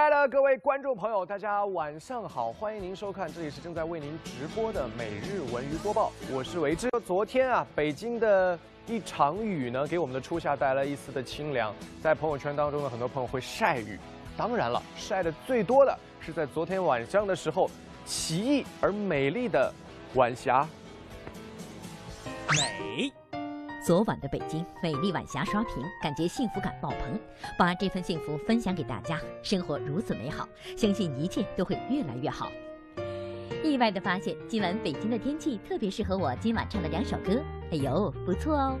亲爱的各位观众朋友，大家晚上好，欢迎您收看，这里是正在为您直播的每日文娱播报，我是维志。昨天啊，北京的一场雨呢，给我们的初夏带来一丝的清凉，在朋友圈当中呢，很多朋友会晒雨，当然了，晒的最多的是在昨天晚上的时候，奇异而美丽的晚霞。美。昨晚的北京，美丽晚霞刷屏，感觉幸福感爆棚。把这份幸福分享给大家，生活如此美好，相信一切都会越来越好。意外的发现，今晚北京的天气特别适合我今晚唱的两首歌。哎呦，不错哦！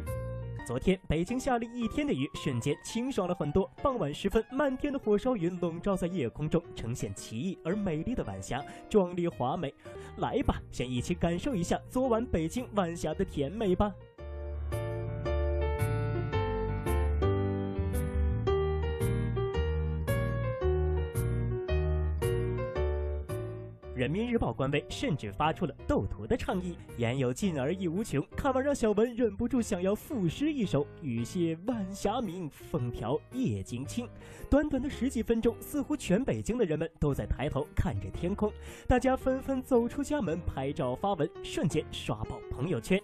昨天北京下了一天的雨，瞬间清爽了很多。傍晚时分，漫天的火烧云笼罩在夜空中，呈现奇异而美丽的晚霞，壮丽华美。来吧，先一起感受一下昨晚北京晚霞的甜美吧。日报官微甚至发出了斗图的倡议，言有尽而意无穷。看完让小文忍不住想要赋诗一首：雨歇晚霞明，风调夜景清。短短的十几分钟，似乎全北京的人们都在抬头看着天空，大家纷纷走出家门拍照发文，瞬间刷爆朋友圈。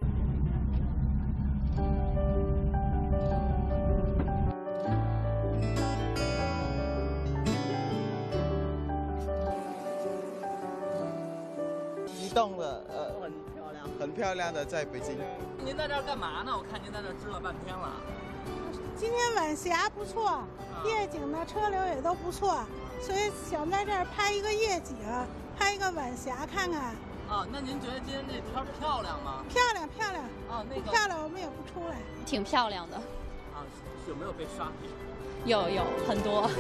动了，呃，很漂亮，很漂亮的，在北京。您在这儿干嘛呢？我看您在这儿支了半天了。今天晚霞不错，夜景呢，车流也都不错，所以想在这儿拍一个夜景，拍一个晚霞看看。啊，那您觉得今天这天漂亮吗？漂亮，漂亮。啊，那个漂亮，我们也不出来。挺漂亮的。啊，有没有被刷屏？有，有很多。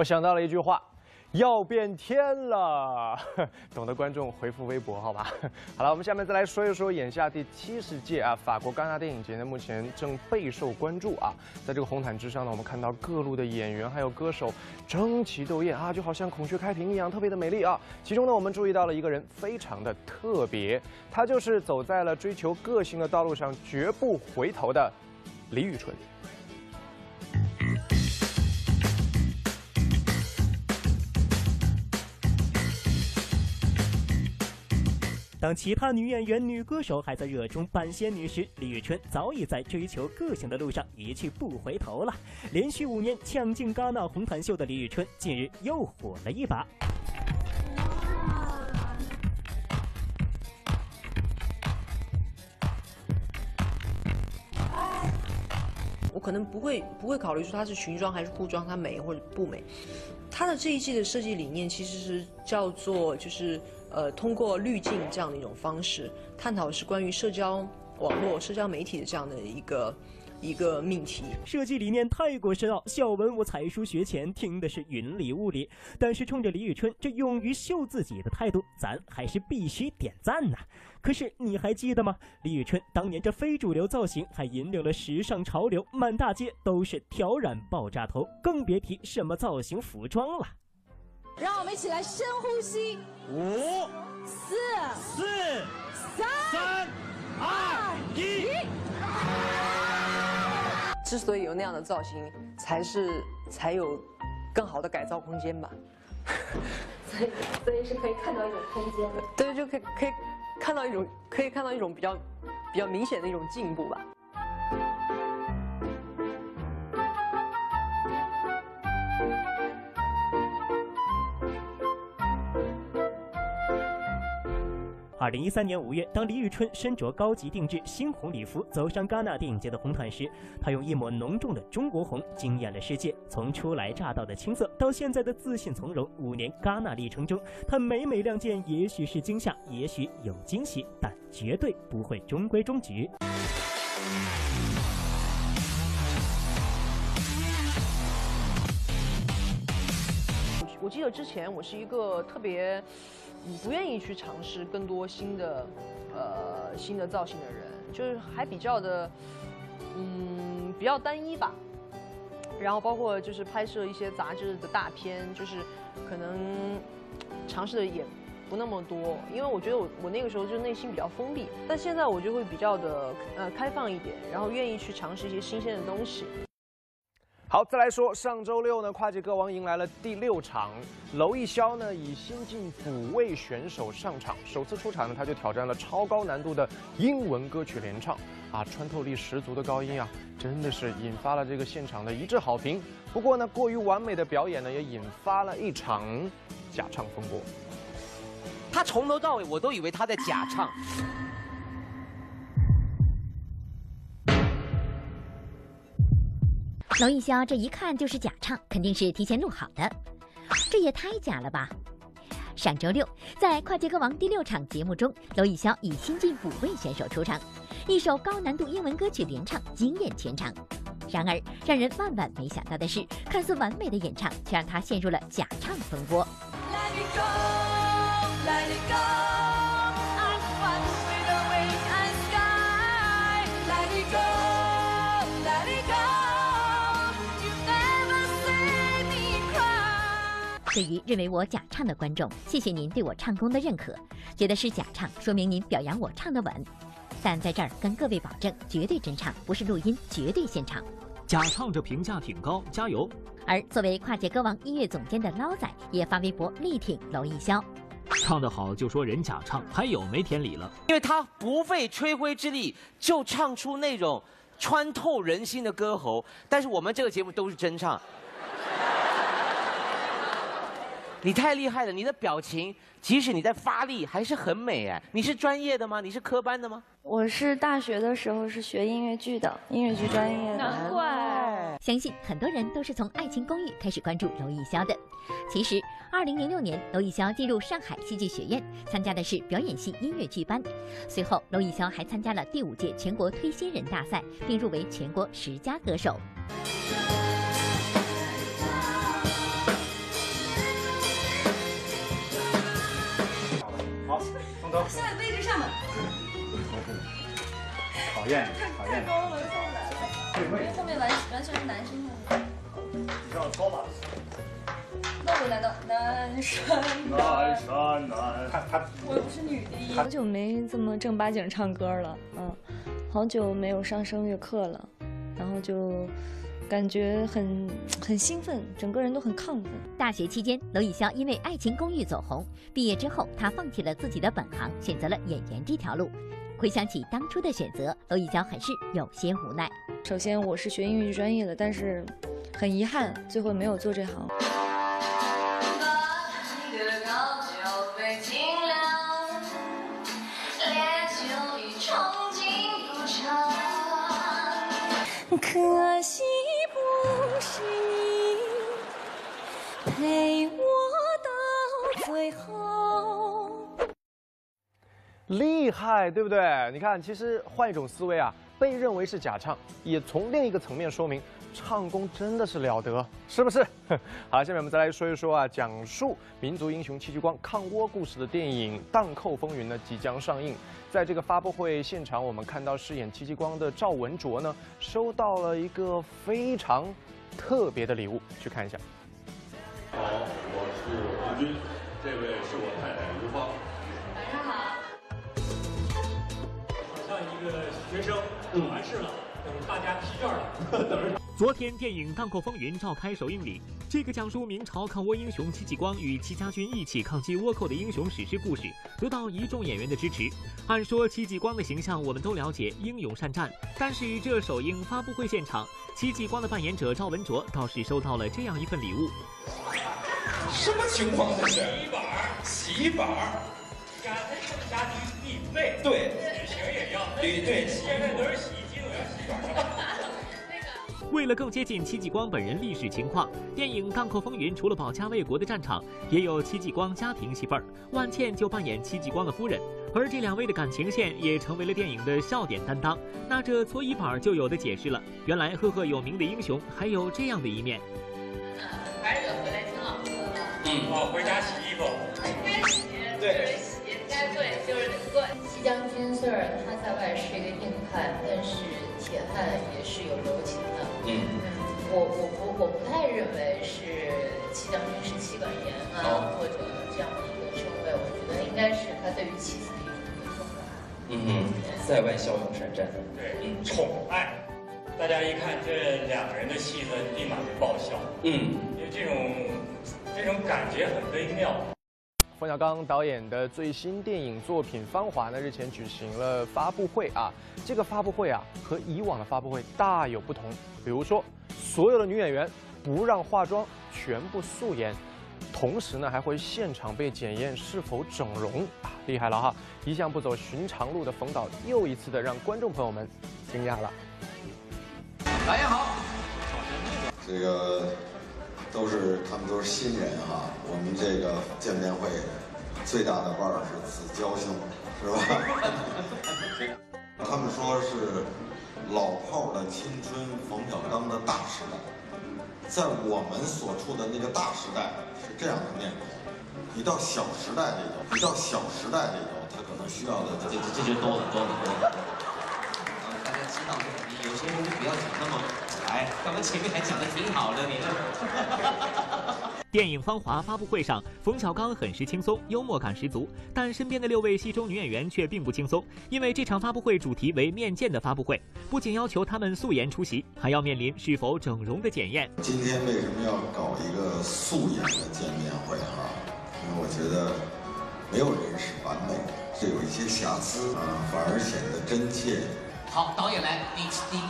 我想到了一句话，要变天了。懂得观众回复微博，好吧。好了，我们下面再来说一说眼下第七十届啊法国戛纳电影节呢，目前正备受关注啊。在这个红毯之上呢，我们看到各路的演员还有歌手争奇斗艳啊，就好像孔雀开屏一样，特别的美丽啊。其中呢，我们注意到了一个人非常的特别，他就是走在了追求个性的道路上绝不回头的李宇春。当其他女演员、女歌手还在热衷扮仙女时，李宇春早已在追求个性的路上一去不回头了。连续五年抢镜戛纳红毯秀的李宇春，近日又火了一把。我可能不会不会考虑说它是裙装还是裤装，它美或者不美。它的这一季的设计理念其实是叫做就是。呃，通过滤镜这样的一种方式，探讨是关于社交网络、社交媒体的这样的一个一个命题。设计理念太过深奥，小文我才疏学浅，听的是云里雾里。但是冲着李宇春这勇于秀自己的态度，咱还是必须点赞呐。可是你还记得吗？李宇春当年这非主流造型，还引领了时尚潮流，满大街都是挑染爆炸头，更别提什么造型服装了。让我们一起来深呼吸，五、四、四、三、二、一。之所以有那样的造型，才是才有更好的改造空间吧。所以，所以是可以看到一种空间的。对，就可以可以看到一种可以看到一种比较比较明显的一种进步吧。二零一三年五月，当李宇春身着高级定制猩红礼服走上戛纳电影节的红毯时，她用一抹浓重的中国红惊艳了世界。从初来乍到的青涩，到现在的自信从容，五年戛纳历程中，她每每亮剑，也许是惊吓，也许有惊喜，但绝对不会中规中矩。我记得之前我是一个特别。不愿意去尝试更多新的，呃，新的造型的人，就是还比较的，嗯，比较单一吧。然后包括就是拍摄一些杂志的大片，就是可能尝试的也不那么多，因为我觉得我我那个时候就内心比较封闭，但现在我就会比较的呃开放一点，然后愿意去尝试一些新鲜的东西。好，再来说上周六呢，跨界歌王迎来了第六场，娄艺潇呢以新晋补位选手上场，首次出场呢他就挑战了超高难度的英文歌曲联唱，啊，穿透力十足的高音啊，真的是引发了这个现场的一致好评。不过呢，过于完美的表演呢，也引发了一场假唱风波。他从头到尾我都以为他在假唱。娄艺潇这一看就是假唱，肯定是提前录好的，这也太假了吧！上周六，在跨界歌王第六场节目中，娄艺潇以新晋补位选手出场，一首高难度英文歌曲连唱，惊艳全场。然而，让人万万没想到的是，看似完美的演唱，却让他陷入了假唱风波。Let me go, let me go. 对于认为我假唱的观众，谢谢您对我唱功的认可。觉得是假唱，说明您表扬我唱的稳。但在这儿跟各位保证，绝对真唱，不是录音，绝对现场。假唱这评价挺高，加油！而作为跨界歌王音乐总监的捞仔也发微博力挺娄艺潇。唱得好就说人假唱，还有没天理了？因为他不费吹灰之力就唱出那种穿透人心的歌喉，但是我们这个节目都是真唱。你太厉害了，你的表情，即使你在发力，还是很美哎。你是专业的吗？你是科班的吗？我是大学的时候是学音乐剧的，音乐剧专业的。难怪。相信很多人都是从《爱情公寓》开始关注娄艺潇的。其实二零零六年，娄艺潇进入上海戏剧学院，参加的是表演系音乐剧班。随后，娄艺潇还参加了第五届全国推新人大赛，并入围全国十佳歌手。现在位置上面。讨厌，讨厌。太高了，上不来了。因为后面完完全是男生的。你上高吧。那我来到南山南山南。我又不是女的。好久没这么正八经唱歌了，嗯，好久没有上声乐课了，然后就。感觉很很兴奋，整个人都很亢奋。大学期间，娄艺潇因为《爱情公寓》走红，毕业之后，她放弃了自己的本行，选择了演员这条路。回想起当初的选择，娄艺潇很是有些无奈。首先，我是学英语专业的，但是很遗憾，最后没有做这行。可厉害，对不对？你看，其实换一种思维啊，被认为是假唱，也从另一个层面说明唱功真的是了得，是不是？好，下面我们再来说一说啊，讲述民族英雄戚继光抗倭故事的电影《荡寇风云》呢即将上映。在这个发布会现场，我们看到饰演戚继光的赵文卓呢，收到了一个非常。特别的礼物，去看一下。好，我是志军，这位是我太太学生，完事了，等大家批卷了，等着。昨天，电影《荡寇风云》召开首映礼。这个讲述明朝抗倭英雄戚继光与戚家军一起抗击倭寇的英雄史诗故事，得到一众演员的支持。按说戚继光的形象我们都了解，英勇善战。但是这首映发布会现场，戚继光的扮演者赵文卓倒是收到了这样一份礼物。什么情况这是？洗衣板洗衣板家家居必备。对。对对。现在都是洗衣机，都要洗板上。为了更接近戚继光本人历史情况，电影《荡寇风云》除了保家卫国的战场，也有戚继光家庭戏份儿。万茜就扮演戚继光的夫人，而这两位的感情线也成为了电影的笑点担当。那这搓衣板就有的解释了，原来赫赫有名的英雄还有这样的一面。还是得回来听老师的。嗯，我，回家洗衣服。该洗就是洗，该对就是得将军虽然他在外是一个硬汉，但是铁汉也是有柔情的。嗯，我我不我不太认为是戚将军是妻管严啊，或者这样的一个称谓，我觉得应该是他对于妻子的一种尊重吧。嗯，在外骁勇善战。对，宠爱，大家一看这两个人的戏份，立马就爆笑。嗯，因为这种这种感觉很微妙。冯小刚导演的最新电影作品《芳华》呢，日前举行了发布会啊。这个发布会啊，和以往的发布会大有不同。比如说，所有的女演员不让化妆，全部素颜，同时呢，还会现场被检验是否整容啊，厉害了哈！一向不走寻常路的冯导，又一次的让观众朋友们惊讶了。导演好，这个都是他们都是新人哈，我们这个见面会最大的腕儿是子娇兄，是吧？他们说是老炮儿的青春，冯小刚的大时代，在我们所处的那个大时代是这样的面孔，你到小时代里头，你到小时代里头，他可能需要的这这这就多了多了多了。呃，大家知道，你有些人就不要讲那么，哎，刚刚前面还讲的挺好的，你这。电影《芳华》发布会上，冯小刚很是轻松，幽默感十足。但身边的六位戏中女演员却并不轻松，因为这场发布会主题为面见的发布会，不仅要求她们素颜出席，还要面临是否整容的检验。今天为什么要搞一个素颜的见面会哈？因为我觉得没有人是完美的，是有一些瑕疵啊，反而显得真切。好，导演来，你你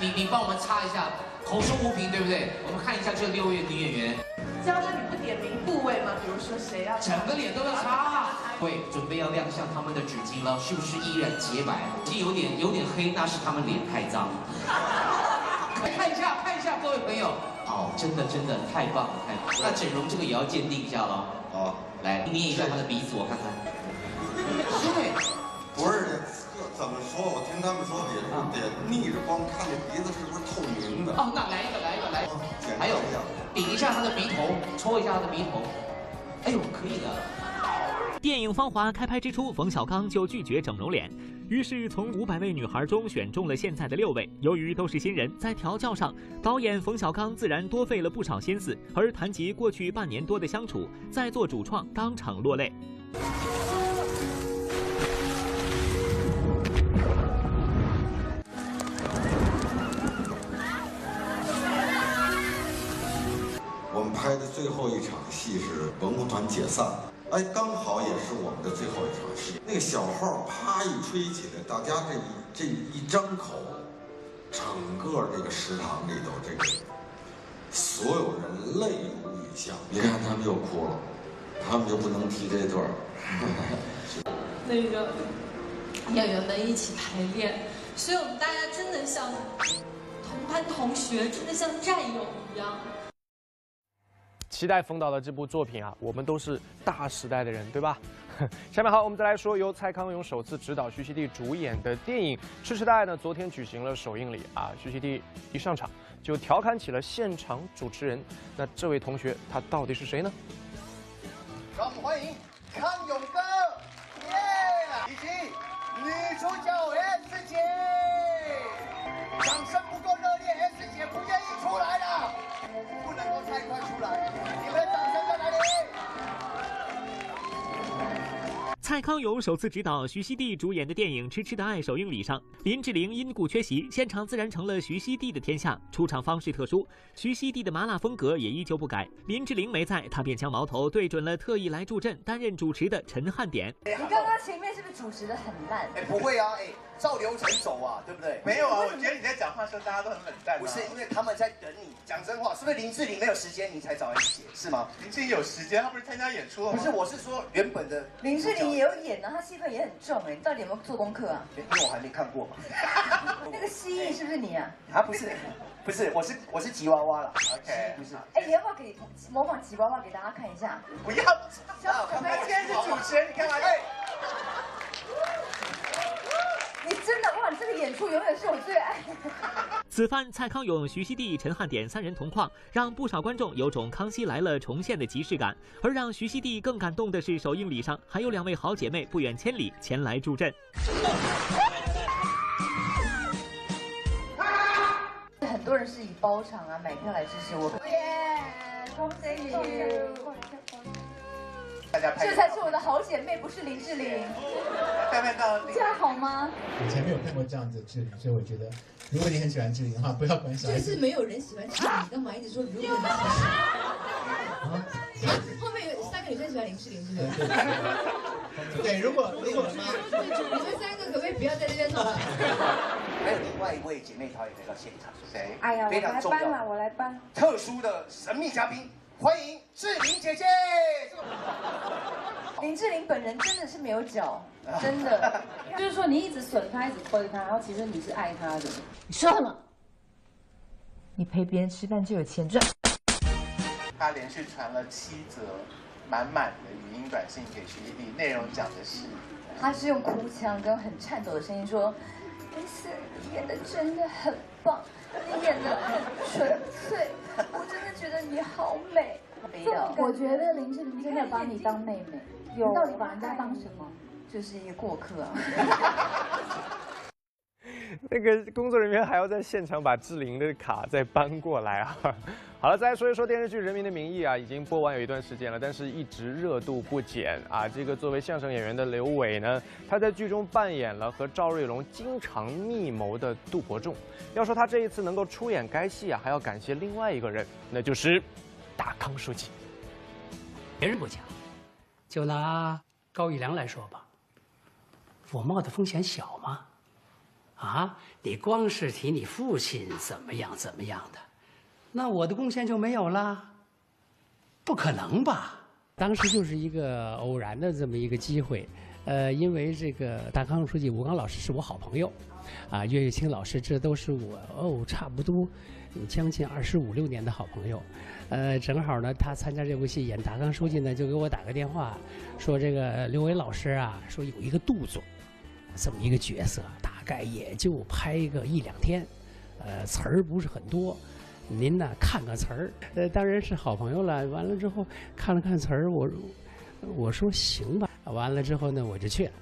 你你帮我们擦一下，口说无凭，对不对？我们看一下这六位女演员。教他你不点名部位吗？比如说谁要整个脸都要擦，会准备要亮相他们的纸巾了，是不是依然洁白？这有点有点黑，那是他们脸太脏。看一下看一下各位朋友，哦，真的真的太棒了太棒了。那整容这个也要鉴定一下喽。好，来捏一下他的鼻子，我看看。对，不是这怎么说？我听他们说得得逆着光看这鼻子是不是透明的？哦，那来一个来一个来一个，还有一下。顶一下他的鼻头，戳一下他的鼻头，哎呦，可以的。电影《芳华》开拍之初，冯小刚就拒绝整容脸，于是从五百位女孩中选中了现在的六位。由于都是新人，在调教上，导演冯小刚自然多费了不少心思。而谈及过去半年多的相处，在做主创当场落泪。后一场戏是文工团解散，哎，刚好也是我们的最后一场戏。那个小号啪一吹起来，大家这一这一张口，整个这个食堂里头，这个所有人泪如雨下。你看他们又哭了，他们就不能提这段儿。那个演员们一起排练，所以我们大家真的像同班同学，真的像战友一样。期待冯导的这部作品啊，我们都是大时代的人，对吧？下面好，我们再来说由蔡康永首次执导、徐熙娣主演的电影《吃吃代》呢，昨天举行了首映礼啊。徐熙娣一上场就调侃起了现场主持人，那这位同学他到底是谁呢？让我们欢迎康永哥，耶！以及女主角 S 姐，掌声不够热烈，S 姐不愿意出来了，不能够太快出来，你们的掌声在哪里？蔡康永首次执导徐熙娣主演的电影《痴痴的爱》首映礼上，林志玲因故缺席，现场自然成了徐熙娣的天下。出场方式特殊，徐熙娣的麻辣风格也依旧不改。林志玲没在，她便将矛头对准了特意来助阵、担任主持的陈汉典。你刚刚前面是不是主持的很烂？哎，不会啊，哎，照流程走啊，对不对？没有啊，我觉得你在讲话的时候大家都很冷淡。不是，因为他们在等你。讲真话，是不是林志玲没有时间，你才找人写是吗？林志玲有时间，她不是参加演出了吗？不是，我是说原本的林志玲也有演啊，她戏份也很重哎，你到底有没有做功课啊？因为我还没看过嘛。那个蜥蜴是不是你啊？啊，不是，不是，我是我是吉娃娃了。OK，不是。哎，你要不要给模仿吉娃娃给大家看一下？不要，他今天是主持人，你干嘛？哎。你真的哇！你这个演出永远是我最爱。此番蔡康永、徐熙娣、陈汉典三人同框，让不少观众有种《康熙来了》重现的即视感。而让徐熙娣更感动的是，首映礼上还有两位好姐妹不远千里前来助阵。多人是以包场啊买票来支持我。耶！恭喜你！大家。这才是我的好姐妹，不是林志玲。拍拍照。这样好吗？以前没有看过这样子的志玲，所以我觉得，如果你很喜欢志玲的话，不要管小。就是没有人喜欢志玲，你干嘛一直说如果你喜欢？后面有三个女生喜欢林志玲，是不是？对，如果如果你们三个可不可以不要在这边弄？还有另外一位姐妹淘也来到现场，谁？哎呀，我非常重来搬了，我来搬。特殊的神秘嘉宾，欢迎志玲姐姐。林志玲本人真的是没有脚，真的。就是说你一直损她，一直推她，然后其实你是爱她的。你说什么？你陪别人吃饭就有钱赚。他连续传了七则满满的语音短信给徐丽，内容讲的是，他是用哭腔跟很颤抖的声音说：“S，你演的真的很棒，你演的很纯粹，我真的觉得你好美。”我觉得林志玲真的把你当妹妹，你到底把人家当什么？就是一个过客啊。那个工作人员还要在现场把志玲的卡再搬过来啊！好了，再来说一说电视剧《人民的名义》啊，已经播完有一段时间了，但是一直热度不减啊。这个作为相声演员的刘伟呢，他在剧中扮演了和赵瑞龙经常密谋的杜国仲。要说他这一次能够出演该戏啊，还要感谢另外一个人，那就是大康书记。别人不讲，就拿高育良来说吧，我冒的风险小吗？啊，你光是提你父亲怎么样怎么样的，那我的贡献就没有了？不可能吧？当时就是一个偶然的这么一个机会，呃，因为这个大康书记吴刚老师是我好朋友，啊，岳玉清老师这都是我哦，差不多将近二十五六年的好朋友，呃，正好呢，他参加这部戏演大康书记呢，就给我打个电话，说这个刘伟老师啊，说有一个杜总，这么一个角色，概也就拍个一两天，呃，词儿不是很多。您呢看看词儿，呃，当然是好朋友了。完了之后看了看词儿，我我说行吧。完了之后呢，我就去了。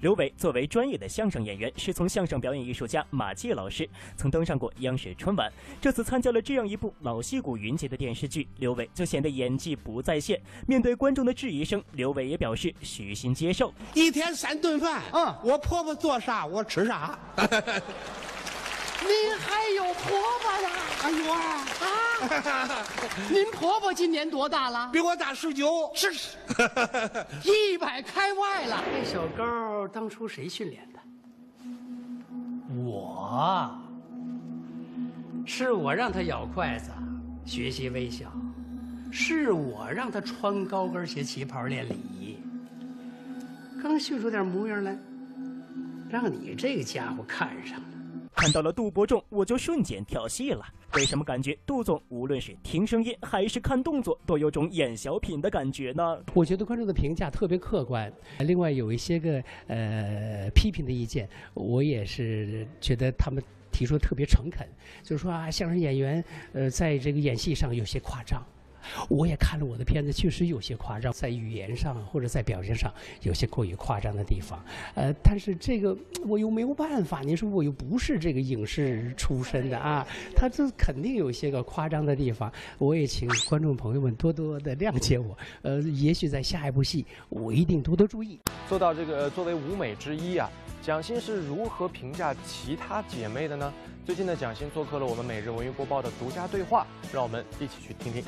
刘伟作为专业的相声演员，师从相声表演艺术家马季老师，曾登上过央视春晚。这次参加了这样一部老戏骨云集的电视剧，刘伟就显得演技不在线。面对观众的质疑声，刘伟也表示虚心接受。一天三顿饭，嗯，我婆婆做啥我吃啥。您还有婆婆呀？哎呦啊！啊！您婆婆今年多大了？比我大十九，是 一百开外了。这小高当初谁训练的？我，是我让他咬筷子，学习微笑，是我让他穿高跟鞋、旗袍练礼仪。刚训出点模样来，让你这个家伙看上了。看到了杜伯仲，我就瞬间跳戏了。为什么感觉杜总无论是听声音还是看动作，都有种演小品的感觉呢？我觉得观众的评价特别客观。另外有一些个呃批评的意见，我也是觉得他们提出特别诚恳，就是说啊，相声演员呃在这个演戏上有些夸张。我也看了我的片子，确实有些夸张，在语言上或者在表现上有些过于夸张的地方。呃，但是这个我又没有办法，您说我又不是这个影视出身的啊，他这肯定有些个夸张的地方。我也请观众朋友们多多的谅解我。呃，也许在下一部戏，我一定多多注意。做到这个，作为舞美之一啊，蒋欣是如何评价其他姐妹的呢？最近的，蒋欣做客了我们每日文娱播报的独家对话，让我们一起去听听。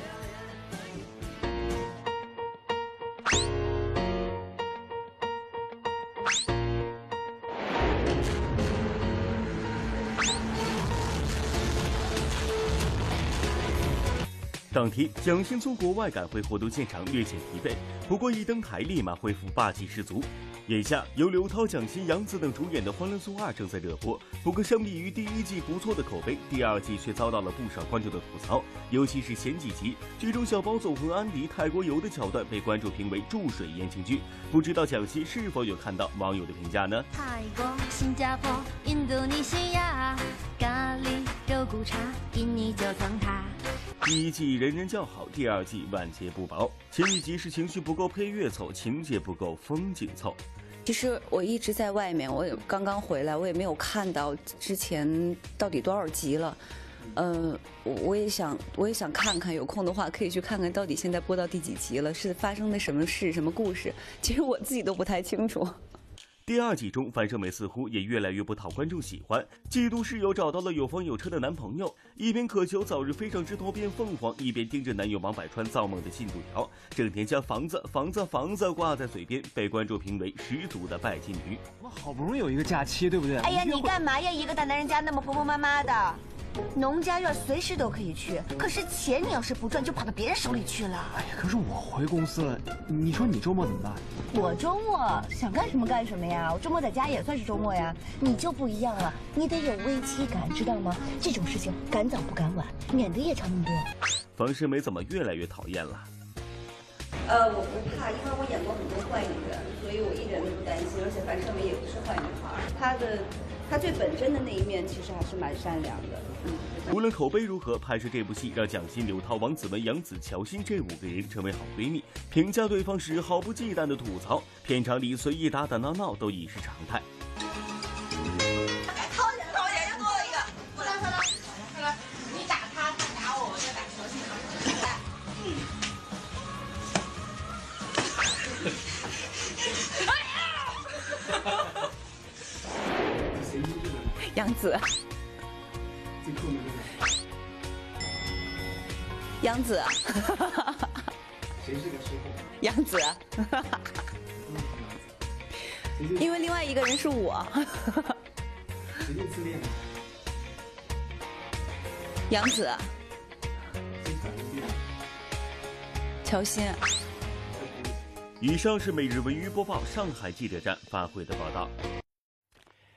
当天，蒋欣从国外赶回活动现场，略显疲惫，不过一登台，立马恢复霸气十足。眼下，由刘涛、蒋欣、杨紫等主演的《欢乐颂二》正在热播，不过相比于第一季不错的口碑，第二季却遭到了不少观众的吐槽。尤其是前几集，剧中小包总和安迪泰国游的桥段被观众评为注水言情剧，不知道蒋欣是否有看到网友的评价呢？泰国、新加坡、印度尼西亚，咖喱肉骨茶，印尼九层塔。第一季人人叫好，第二季万劫不保。前几集是情绪不够，配乐凑；情节不够，风景凑。其实我一直在外面，我也刚刚回来，我也没有看到之前到底多少集了。呃，我我也想，我也想看看，有空的话可以去看看到底现在播到第几集了，是发生的什么事、什么故事？其实我自己都不太清楚。第二季中，樊胜美似乎也越来越不讨观众喜欢。嫉妒室友找到了有房有车的男朋友，一边渴求早日飞上枝头变凤凰，一边盯着男友王百川造梦的进度条，整天将房子、房子、房子挂在嘴边，被观众评为十足的拜金女。我们好不容易有一个假期，对不对？哎呀，你干嘛呀？一个大男人家那么婆婆妈妈的。农家院随时都可以去，可是钱你要是不赚，就跑到别人手里去了。哎呀，可是我回公司了，你说你周末怎么办？我周末想干什么干什么呀，我周末在家也算是周末呀。你就不一样了，你得有危机感，知道吗？这种事情赶早不敢晚，免得夜长梦多。冯世梅怎么越来越讨厌了？呃，我不怕，因为我演过很多坏女人，所以我一点都不担心。而且樊胜美也不是坏女孩，她的她最本真的那一面其实还是蛮善良的。嗯无论口碑如何，拍摄这部戏让蒋欣、刘涛、王子文、杨紫、乔欣这五个人成为好闺蜜，评价对方时毫不忌惮的吐槽，片场里随意打打闹闹都已是常态。杨紫。杨紫，谁是个师傅？杨紫，因为另外一个人是我。谁最自恋？杨紫，乔欣。以上是每日文娱播报上海记者站发回的报道。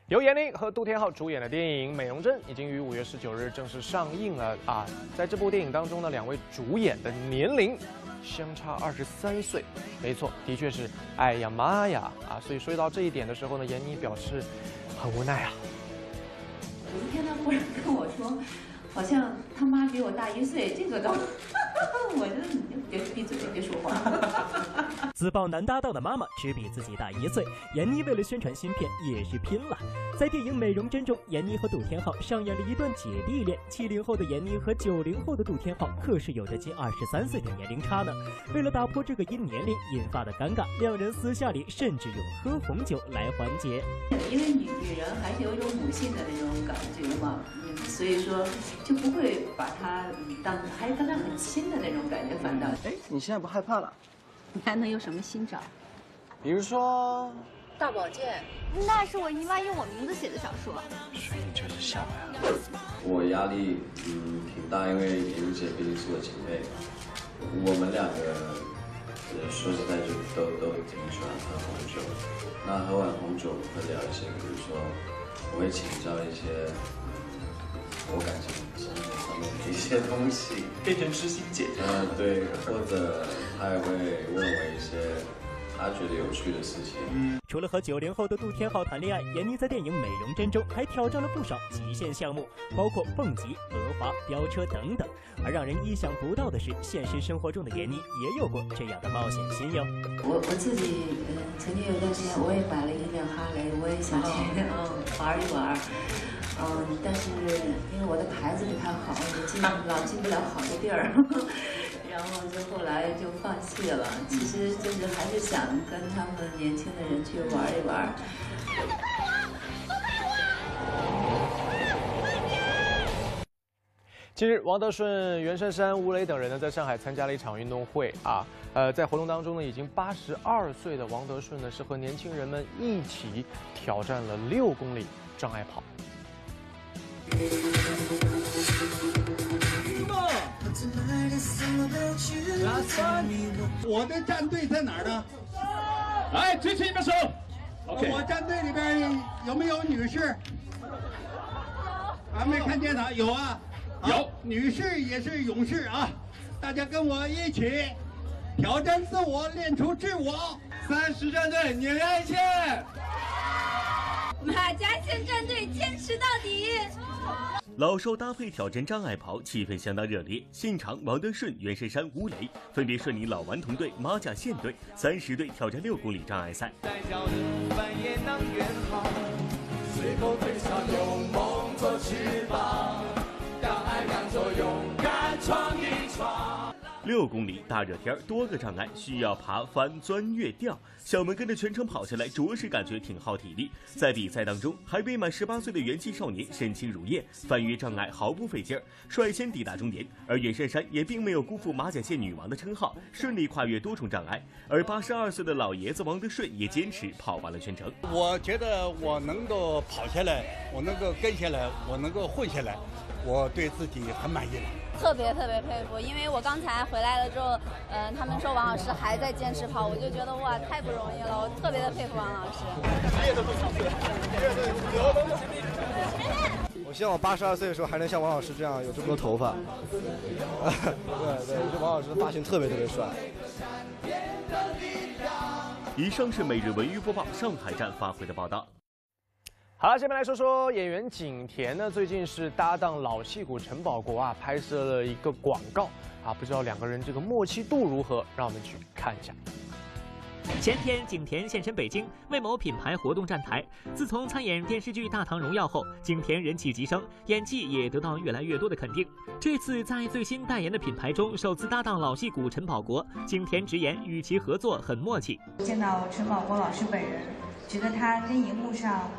由闫妮和杜天浩主演的电影《美容针》已经于五月十九日正式上映了啊！在这部电影当中呢，两位主演的年龄相差二十三岁，没错，的确是，哎呀妈呀啊！所以说到这一点的时候呢，闫妮表示很无奈啊。有一天他忽然跟我说，好像他妈比我大一岁，这个都，我就你就别闭嘴，别说话。自曝男搭档的妈妈只比自己大一岁，闫妮为了宣传新片也是拼了。在电影《美容针》中，闫妮和杜天浩上演了一段姐弟恋。七零后的闫妮和九零后的杜天浩可是有着近二十三岁的年龄差呢。为了打破这个因年龄引发的尴尬，两人私下里甚至用喝红酒来缓解。因为女女人还是有一种母性的那种感觉嘛，所以说就不会把他当还跟他很亲的那种感觉，反倒。哎，你现在不害怕了？你还能有什么新招？比如说，大保健，那是我姨妈用我名字写的小说。所以你就是笑呀？我压力嗯挺大，因为莹姐毕竟是我姐妹，我们两个说实在就都都挺喜欢喝红酒。那喝完红酒会聊一些，比如说我会请教一些我感觉生活上面的一些东西，变成知心姐姐。嗯，对，或者。他也会问我一些他觉得有趣的事情。除了和九零后的杜天浩谈恋爱，闫妮在电影《美容针》中还挑战了不少极限项目，包括蹦极、轮滑、飙车等等。而让人意想不到的是，现实生活中的闫妮也有过这样的冒险心哟。我我自己嗯，曾经有段时间我也买了一辆哈雷，我也想去嗯玩一玩，嗯，但是因为我的牌子不太好，进老进不了好的地儿。然后就后来就放弃了。其实就是还是想跟他们年轻的人去玩一玩。近日，王德顺、袁姗姗、吴磊等人呢，在上海参加了一场运动会啊。呃，在活动当中呢，已经八十二岁的王德顺呢，是和年轻人们一起挑战了六公里障碍跑。我的战队在哪儿呢？来，举起你们手。我战队里边有没有女士？还没看见呢，有啊，有。女士也是勇士啊！大家跟我一起挑战自我，练出自我。三十战队碾压一切。马甲线战队坚持到底。老少搭配挑战障碍跑，气氛相当热烈。现场，王德顺、袁姗姗、吴磊分别率领老顽童队、马甲线队三十队挑战六公里障碍赛。六公里大热天，多个障碍需要爬、翻、钻、越、吊，小门跟着全程跑下来，着实感觉挺耗体力。在比赛当中，还未满十八岁的元气少年身轻如燕，翻越障碍毫不费劲儿，率先抵达终点。而袁姗姗也并没有辜负马甲线女王的称号，顺利跨越多重障碍。而八十二岁的老爷子王德顺也坚持跑完了全程。我觉得我能够跑下来，我能够跟下来，我能够混下来，我对自己很满意了。特别特别佩服，因为我刚才回来了之后，嗯、他们说王老师还在坚持跑，我就觉得哇，太不容易了，我特别的佩服王老师。我希望我八十二岁的时候还能像王老师这样有这么多头发。对对，这王老师的发型特别特别帅。以上是每日文娱播报上海站发回的报道。好，下面来说说演员景甜呢，最近是搭档老戏骨陈宝国啊，拍摄了一个广告啊，不知道两个人这个默契度如何，让我们去看一下。前天，景甜现身北京为某品牌活动站台。自从参演电视剧《大唐荣耀》后，景甜人气急升，演技也得到越来越多的肯定。这次在最新代言的品牌中，首次搭档老戏骨陈宝国，景甜直言与其合作很默契。见到陈宝国老师本人，觉得他跟荧幕上，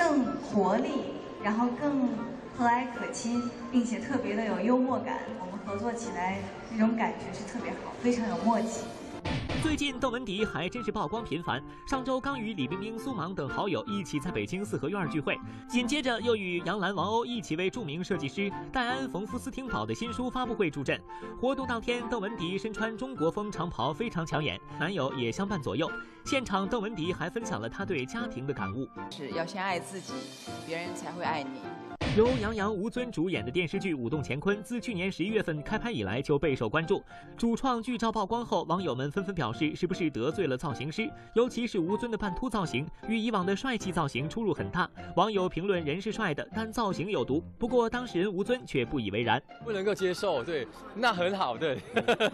更活力，然后更和蔼可亲，并且特别的有幽默感。我们合作起来那种感觉是特别好，非常有默契。最近，窦文迪还真是曝光频繁。上周刚与李冰冰、苏芒等好友一起在北京四合院聚会，紧接着又与杨澜、王鸥一起为著名设计师戴安·冯夫斯汀堡的新书发布会助阵。活动当天，窦文迪身穿中国风长袍，非常抢眼，男友也相伴左右。现场，窦文迪还分享了他对家庭的感悟：是要先爱自己，别人才会爱你。由杨洋、吴尊主演的电视剧《舞动乾坤》自去年十一月份开拍以来就备受关注。主创剧照曝光后，网友们纷纷表示是不是得罪了造型师？尤其是吴尊的半秃造型，与以往的帅气造型出入很大。网友评论人是帅的，但造型有毒。不过当事人吴尊却不以为然，不能够接受。对，那很好，对，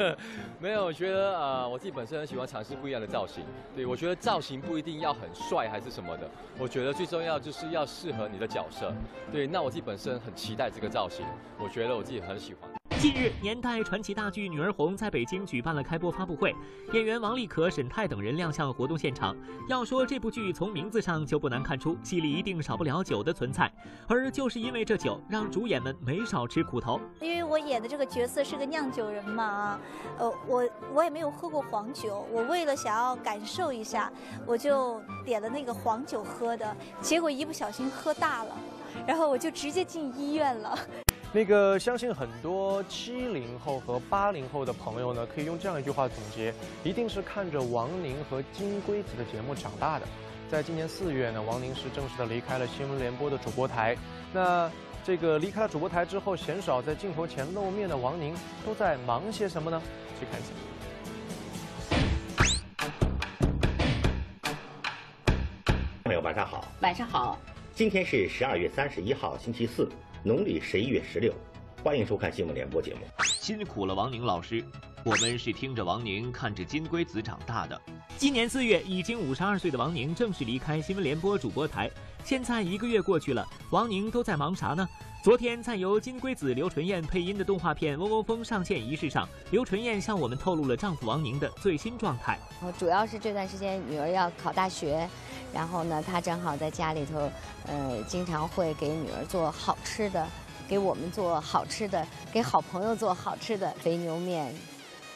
没有，我觉得呃，我自己本身很喜欢尝试不一样的造型。对，我觉得造型不一定要很帅还是什么的，我觉得最重要就是要适合你的角色。对，那我自己本身很期待这个造型，我觉得我自己很喜欢。近日，年代传奇大剧《女儿红》在北京举办了开播发布会，演员王丽可、沈泰等人亮相活动现场。要说这部剧从名字上就不难看出，戏里一定少不了酒的存在，而就是因为这酒，让主演们没少吃苦头。因为我演的这个角色是个酿酒人嘛，呃，我我也没有喝过黄酒，我为了想要感受一下，我就点了那个黄酒喝的，结果一不小心喝大了，然后我就直接进医院了。那个，相信很多七零后和八零后的朋友呢，可以用这样一句话总结：一定是看着王宁和金龟子的节目长大的。在今年四月呢，王宁是正式的离开了新闻联播的主播台。那这个离开了主播台之后，鲜少在镜头前露面的王宁，都在忙些什么呢？去看一下。朋友晚上好，晚上好。今天是十二月三十一号，星期四。农历十一月十六，欢迎收看新闻联播节目。辛苦了，王宁老师，我们是听着王宁，看着金龟子长大的。今年四月，已经五十二岁的王宁正式离开新闻联播主播台。现在一个月过去了，王宁都在忙啥呢？昨天在由金龟子刘纯燕配音的动画片《嗡嗡风》上线仪式上，刘纯燕向我们透露了丈夫王宁的最新状态。我主要是这段时间女儿要考大学。然后呢，他正好在家里头，呃，经常会给女儿做好吃的，给我们做好吃的，给好朋友做好吃的肥牛面，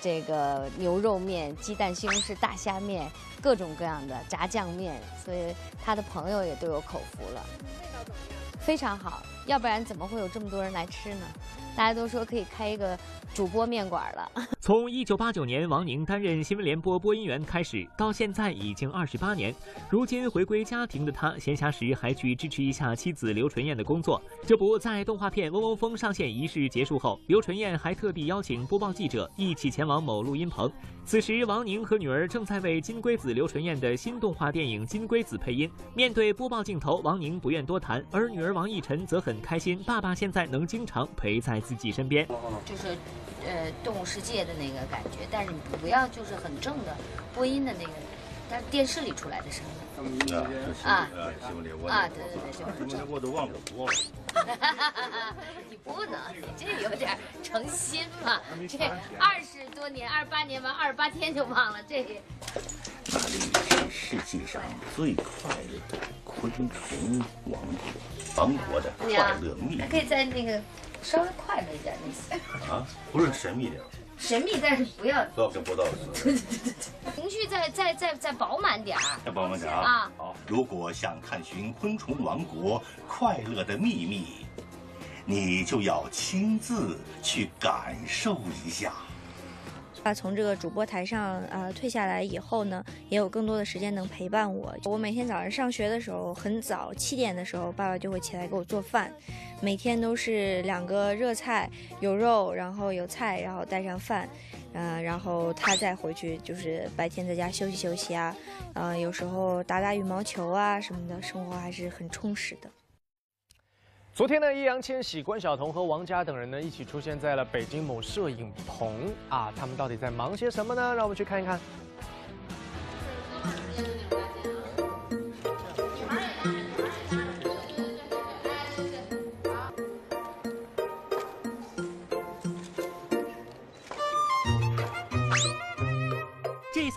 这个牛肉面、鸡蛋西红柿大虾面，各种各样的炸酱面，所以他的朋友也都有口福了。味道怎么样？非常好，要不然怎么会有这么多人来吃呢？大家都说可以开一个主播面馆了。从一九八九年王宁担任新闻联播播音员开始，到现在已经二十八年。如今回归家庭的他，闲暇时还去支持一下妻子刘纯燕的工作。这不在动画片《嗡嗡风》上线仪式结束后，刘纯燕还特地邀请播报记者一起前往某录音棚。此时，王宁和女儿正在为金龟子刘纯燕的新动画电影《金龟子》配音。面对播报镜头，王宁不愿多谈，而女儿王奕晨则很开心，爸爸现在能经常陪在自己身边。就是，呃，动物世界的那个感觉，但是你不要就是很正的播音的那个但是电视里出来的声音。啊，是啊啊，新闻里我啊，对对对对。新闻里我都忘了播了。你不能，你这有点诚心嘛。这二十多年，二八年完，二十八天就忘了这个。那里是世界上最快乐的昆虫王国，王国的快乐秘密还可以再那个稍微快乐一点那些。啊，不是神秘点。神秘，但是不要。不要跟播到的对对对对对。情绪再再再再饱满点儿。再饱满点啊！啊，好。如果想探寻昆虫王国快乐的秘密，你就要亲自去感受一下。啊，从这个主播台上啊退下来以后呢，也有更多的时间能陪伴我。我每天早上上学的时候很早，七点的时候，爸爸就会起来给我做饭，每天都是两个热菜，有肉，然后有菜，然后带上饭，嗯、然后他再回去就是白天在家休息休息啊，呃，有时候打打羽毛球啊什么的，生活还是很充实的。昨天呢，易烊千玺、关晓彤和王佳等人呢一起出现在了北京某摄影棚啊，他们到底在忙些什么呢？让我们去看一看。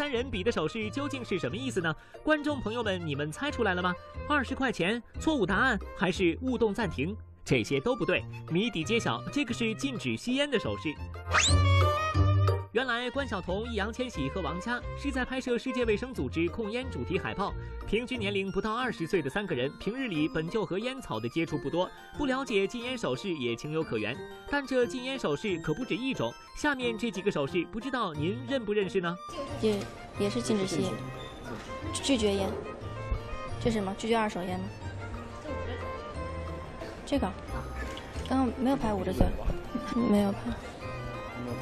三人比的手势究竟是什么意思呢？观众朋友们，你们猜出来了吗？二十块钱，错误答案还是勿动暂停？这些都不对，谜底揭晓，这个是禁止吸烟的手势。原来关晓彤、易烊千玺和王佳是在拍摄世界卫生组织控烟主题海报。平均年龄不到二十岁的三个人，平日里本就和烟草的接触不多，不了解禁烟手势也情有可原。但这禁烟手势可不止一种，下面这几个手势，不知道您认不认识呢？也也是禁止吸烟，拒绝烟，这是什么？拒绝二手烟吗？这个，刚刚没有拍捂着嘴，没有拍，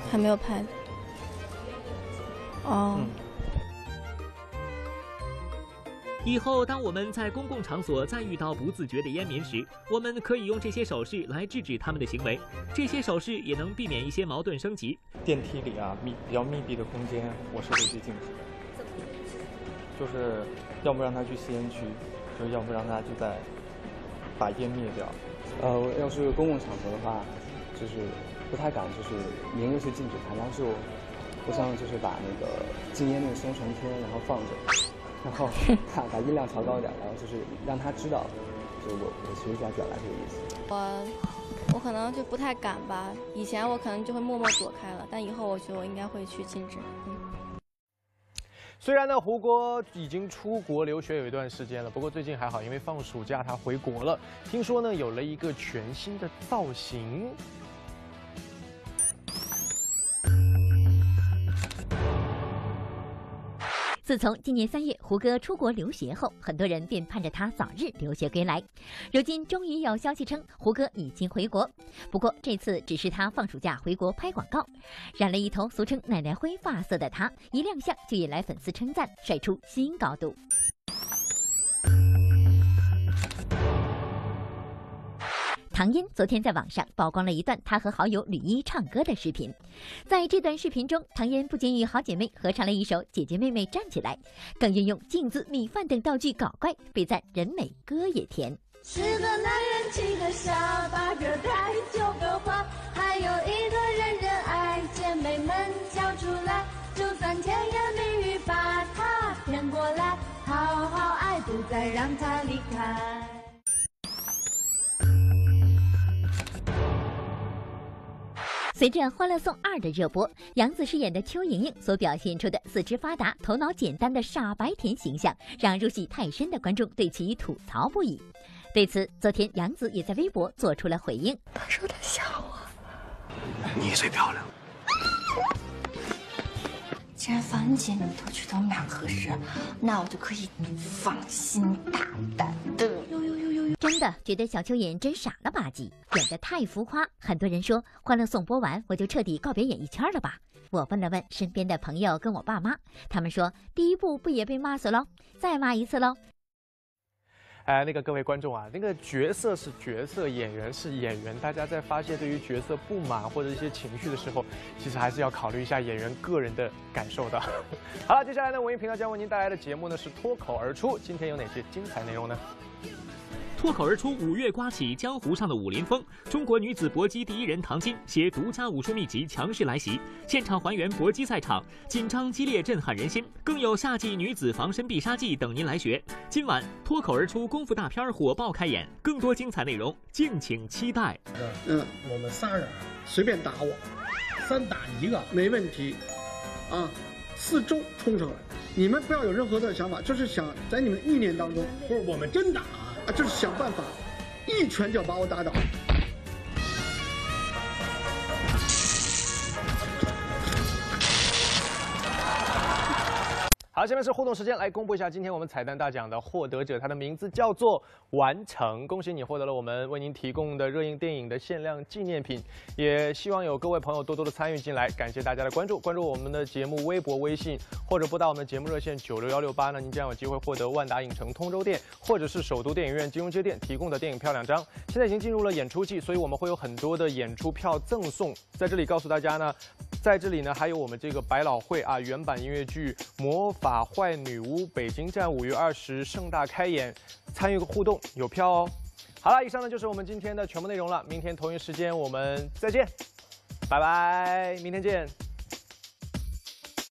还没有拍。哦，以后当我们在公共场所再遇到不自觉的烟民时，我们可以用这些手势来制止他们的行为。这些手势也能避免一些矛盾升级。电梯里啊，密比较密闭的空间，我是会去禁止的。就是要不让他去吸烟区，就要不让他就在把烟灭掉。呃，要是公共场合的话，就是不太敢，就是明着去禁止他，但是我我想就是把那个禁烟那个宣传片，然后放着，然后 把把音量调高一点，然后就是让他知道，就我我其实想表达这个意思。我我可能就不太敢吧，以前我可能就会默默躲开了，但以后我觉得我应该会去禁止。嗯。虽然呢，胡歌已经出国留学有一段时间了，不过最近还好，因为放暑假他回国了。听说呢，有了一个全新的造型。自从今年三月胡歌出国留学后，很多人便盼着他早日留学归来。如今终于有消息称胡歌已经回国，不过这次只是他放暑假回国拍广告。染了一头俗称“奶奶灰”发色的他，一亮相就引来粉丝称赞，帅出新高度。唐嫣昨天在网上曝光了一段她和好友吕一唱歌的视频，在这段视频中，唐嫣不仅与好姐妹合唱了一首《姐姐妹妹站起来》，更运用镜子、米饭等道具搞怪，被赞人美歌也甜。十个男人七个傻，八个呆九个花，还有一个人人爱，姐妹们叫出来，就算甜言蜜语把他骗过来，好好爱，不再让他离开。随着《欢乐颂二》的热播，杨紫饰演的邱莹莹所表现出的四肢发达、头脑简单的傻白甜形象，让入戏太深的观众对其吐槽不已。对此，昨天杨紫也在微博做出了回应。他说他想我。你最漂亮。既然樊姐你都觉得我们俩合适，那我就可以放心大胆的。真的觉得小蚯蚓真傻了吧唧，演得太浮夸。很多人说《欢乐颂》播完我就彻底告别演艺圈了吧？我问了问身边的朋友跟我爸妈，他们说第一部不也被骂死喽？再骂一次喽？哎，那个各位观众啊，那个角色是角色，演员是演员，大家在发泄对于角色不满或者一些情绪的时候，其实还是要考虑一下演员个人的感受的。好了，接下来呢，文艺频道将为您带来的节目呢是脱口而出，今天有哪些精彩内容呢？脱口而出，五月刮起江湖上的武林风。中国女子搏击第一人唐晶携独家武术秘籍强势来袭，现场还原搏击赛场，紧张激烈，震撼人心。更有夏季女子防身必杀技等您来学。今晚脱口而出功夫大片火爆开演，更多精彩内容敬请期待。嗯，我们仨人随便打我，三打一个没问题，啊，四周冲上来，你们不要有任何的想法，就是想在你们意念当中，不是我们真打。就是想办法，一拳就把我打倒。好，下面是互动时间，来公布一下今天我们彩蛋大奖的获得者，他的名字叫做完成，恭喜你获得了我们为您提供的热映电影的限量纪念品，也希望有各位朋友多多的参与进来，感谢大家的关注，关注我们的节目微博、微信或者拨打我们的节目热线九六幺六八呢，您将有机会获得万达影城通州店或者是首都电影院金融街店提供的电影票两张。现在已经进入了演出季，所以我们会有很多的演出票赠送，在这里告诉大家呢，在这里呢还有我们这个百老汇啊原版音乐剧魔法。啊坏女巫北京站五月二十盛大开演，参与个互动有票哦。好了，以上呢就是我们今天的全部内容了。明天同一时间我们再见，拜拜，明天见。